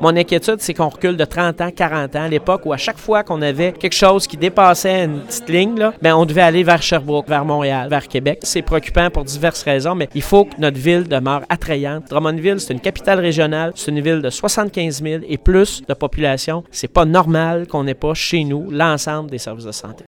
Mon inquiétude, c'est qu'on recule de 30 ans, 40 ans, à l'époque où à chaque fois qu'on avait quelque chose qui dépassait une petite ligne, là, ben, on devait aller vers Sherbrooke, vers Montréal, vers Québec. C'est préoccupant pour diverses raisons, mais il faut que notre ville demeure attrayante. Drummondville, c'est une capitale régionale, c'est une ville de 75 000 et plus de population. C'est pas normal qu'on n'ait pas chez nous l'ensemble des services de santé.